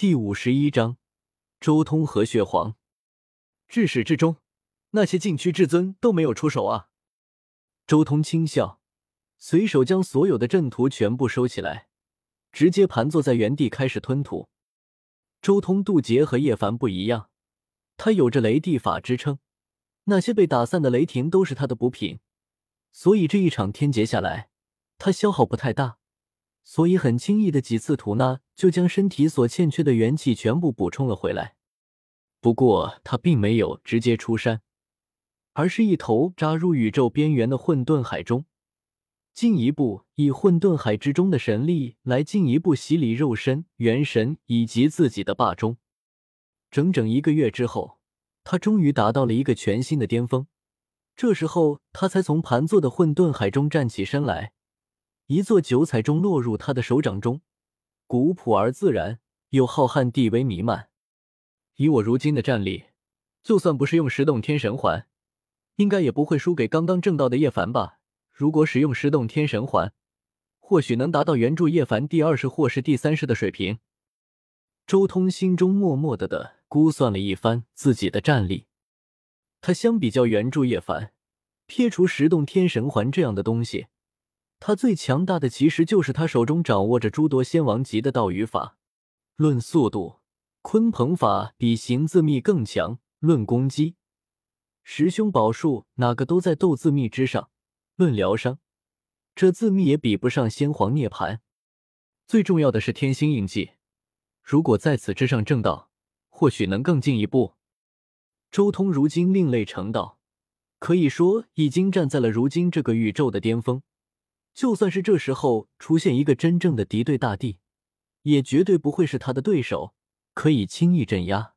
第五十一章，周通和血皇。至始至终，那些禁区至尊都没有出手啊！周通轻笑，随手将所有的阵图全部收起来，直接盘坐在原地开始吞吐。周通渡劫和叶凡不一样，他有着雷地法支撑，那些被打散的雷霆都是他的补品，所以这一场天劫下来，他消耗不太大。所以很轻易的几次吐纳，就将身体所欠缺的元气全部补充了回来。不过他并没有直接出山，而是一头扎入宇宙边缘的混沌海中，进一步以混沌海之中的神力来进一步洗礼肉身、元神以及自己的霸中。整整一个月之后，他终于达到了一个全新的巅峰。这时候，他才从盘坐的混沌海中站起身来。一座九彩钟落入他的手掌中，古朴而自然，又浩瀚地威弥漫。以我如今的战力，就算不是用十洞天神环，应该也不会输给刚刚正道的叶凡吧？如果使用十洞天神环，或许能达到原著叶凡第二世或是第三世的水平。周通心中默默的的估算了一番自己的战力，他相比较原著叶凡，撇除十洞天神环这样的东西。他最强大的其实就是他手中掌握着诸多仙王级的道语法。论速度，鲲鹏法比行字秘更强；论攻击，十凶宝术哪个都在斗字密之上；论疗伤，这字密也比不上先皇涅槃。最重要的是天星印记，如果在此之上正道，或许能更进一步。周通如今另类成道，可以说已经站在了如今这个宇宙的巅峰。就算是这时候出现一个真正的敌对大帝，也绝对不会是他的对手，可以轻易镇压。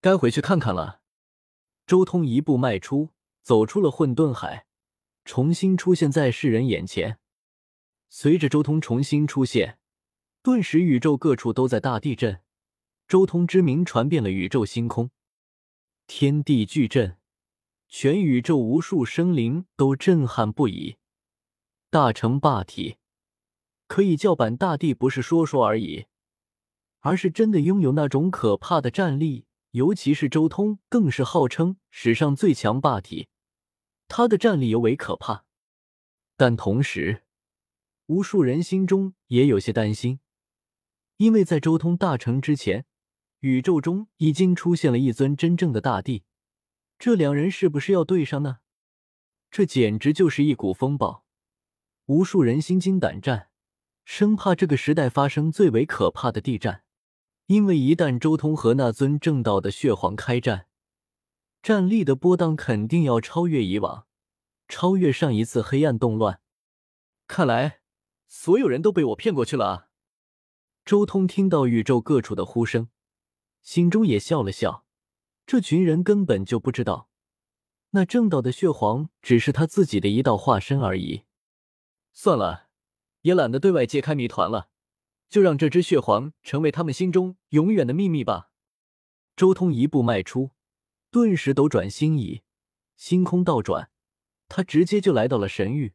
该回去看看了。周通一步迈出，走出了混沌海，重新出现在世人眼前。随着周通重新出现，顿时宇宙各处都在大地震，周通之名传遍了宇宙星空，天地巨震，全宇宙无数生灵都震撼不已。大成霸体可以叫板大地，不是说说而已，而是真的拥有那种可怕的战力。尤其是周通，更是号称史上最强霸体，他的战力尤为可怕。但同时，无数人心中也有些担心，因为在周通大成之前，宇宙中已经出现了一尊真正的大帝，这两人是不是要对上呢？这简直就是一股风暴。无数人心惊胆战，生怕这个时代发生最为可怕的地战。因为一旦周通和那尊正道的血皇开战，战力的波荡肯定要超越以往，超越上一次黑暗动乱。看来所有人都被我骗过去了啊！周通听到宇宙各处的呼声，心中也笑了笑。这群人根本就不知道，那正道的血皇只是他自己的一道化身而已。算了，也懒得对外揭开谜团了，就让这只血皇成为他们心中永远的秘密吧。周通一步迈出，顿时斗转星移，星空倒转，他直接就来到了神域，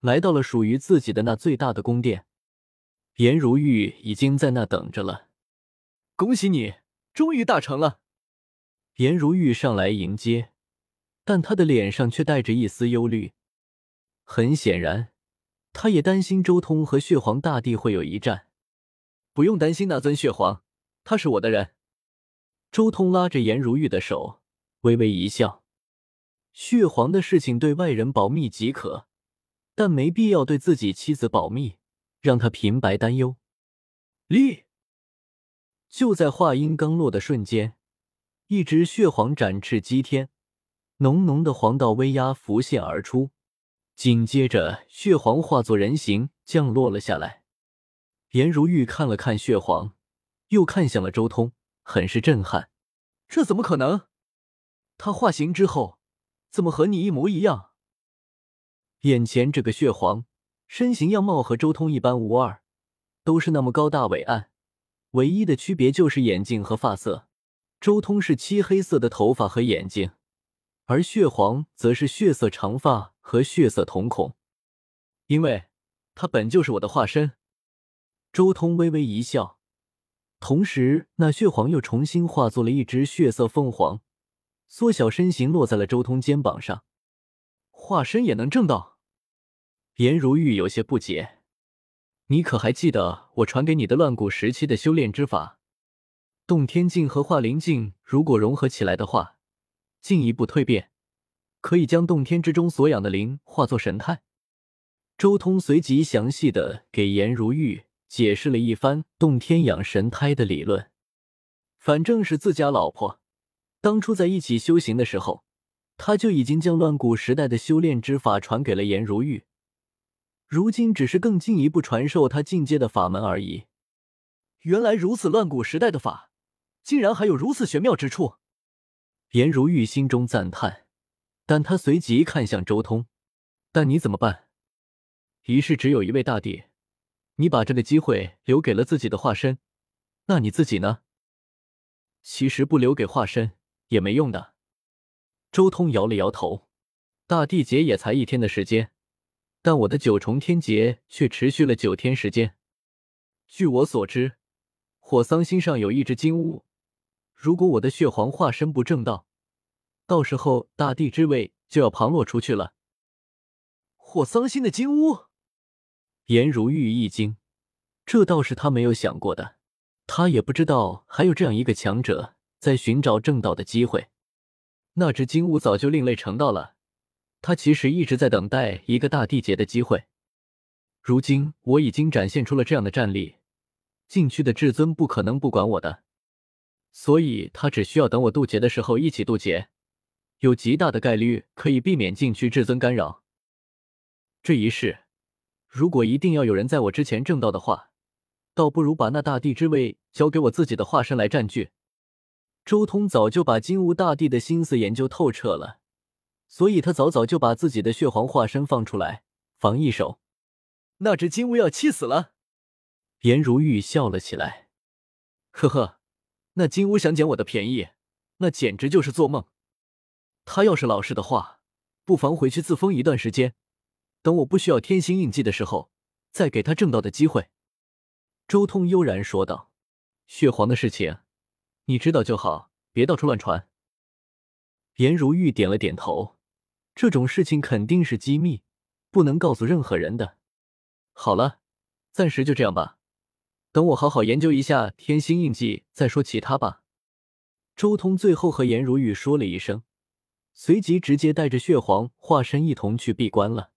来到了属于自己的那最大的宫殿。颜如玉已经在那等着了。恭喜你，终于大成了！颜如玉上来迎接，但他的脸上却带着一丝忧虑。很显然。他也担心周通和血皇大帝会有一战，不用担心那尊血皇，他是我的人。周通拉着颜如玉的手，微微一笑。血皇的事情对外人保密即可，但没必要对自己妻子保密，让他平白担忧。立！就在话音刚落的瞬间，一只血皇展翅击天，浓浓的黄道威压浮现而出。紧接着，血皇化作人形降落了下来。颜如玉看了看血皇，又看向了周通，很是震撼。这怎么可能？他化形之后，怎么和你一模一样？眼前这个血皇，身形样貌和周通一般无二，都是那么高大伟岸，唯一的区别就是眼睛和发色。周通是漆黑色的头发和眼睛，而血皇则是血色长发。和血色瞳孔，因为他本就是我的化身。周通微微一笑，同时，那血皇又重新化作了一只血色凤凰，缩小身形落在了周通肩膀上。化身也能正道？颜如玉有些不解。你可还记得我传给你的乱古时期的修炼之法？洞天镜和化灵镜如果融合起来的话，进一步蜕变，可以将洞天之中所养的灵化作神态。周通随即详细的给颜如玉解释了一番洞天养神胎的理论。反正是自家老婆，当初在一起修行的时候，他就已经将乱古时代的修炼之法传给了颜如玉。如今只是更进一步传授他进阶的法门而已。原来如此，乱古时代的法，竟然还有如此玄妙之处。颜如玉心中赞叹，但他随即看向周通：“但你怎么办？一世只有一位大帝，你把这个机会留给了自己的化身，那你自己呢？其实不留给化身也没用的。”周通摇了摇头：“大帝劫也才一天的时间。”但我的九重天劫却持续了九天时间。据我所知，火桑星上有一只金乌，如果我的血皇化身不正道，到时候大地之位就要旁落出去了。火桑星的金乌，颜如玉一惊，这倒是他没有想过的，他也不知道还有这样一个强者在寻找正道的机会。那只金乌早就另类成道了。他其实一直在等待一个大帝劫的机会，如今我已经展现出了这样的战力，禁区的至尊不可能不管我的，所以他只需要等我渡劫的时候一起渡劫，有极大的概率可以避免禁区至尊干扰。这一世，如果一定要有人在我之前正道的话，倒不如把那大帝之位交给我自己的化身来占据。周通早就把金乌大帝的心思研究透彻了。所以他早早就把自己的血皇化身放出来防一手，那只金乌要气死了。颜如玉笑了起来，呵呵，那金乌想捡我的便宜，那简直就是做梦。他要是老实的话，不妨回去自封一段时间，等我不需要天星印记的时候，再给他正道的机会。周通悠然说道：“血皇的事情，你知道就好，别到处乱传。”颜如玉点了点头。这种事情肯定是机密，不能告诉任何人的。好了，暂时就这样吧。等我好好研究一下天星印记，再说其他吧。周通最后和颜如玉说了一声，随即直接带着血皇化身一同去闭关了。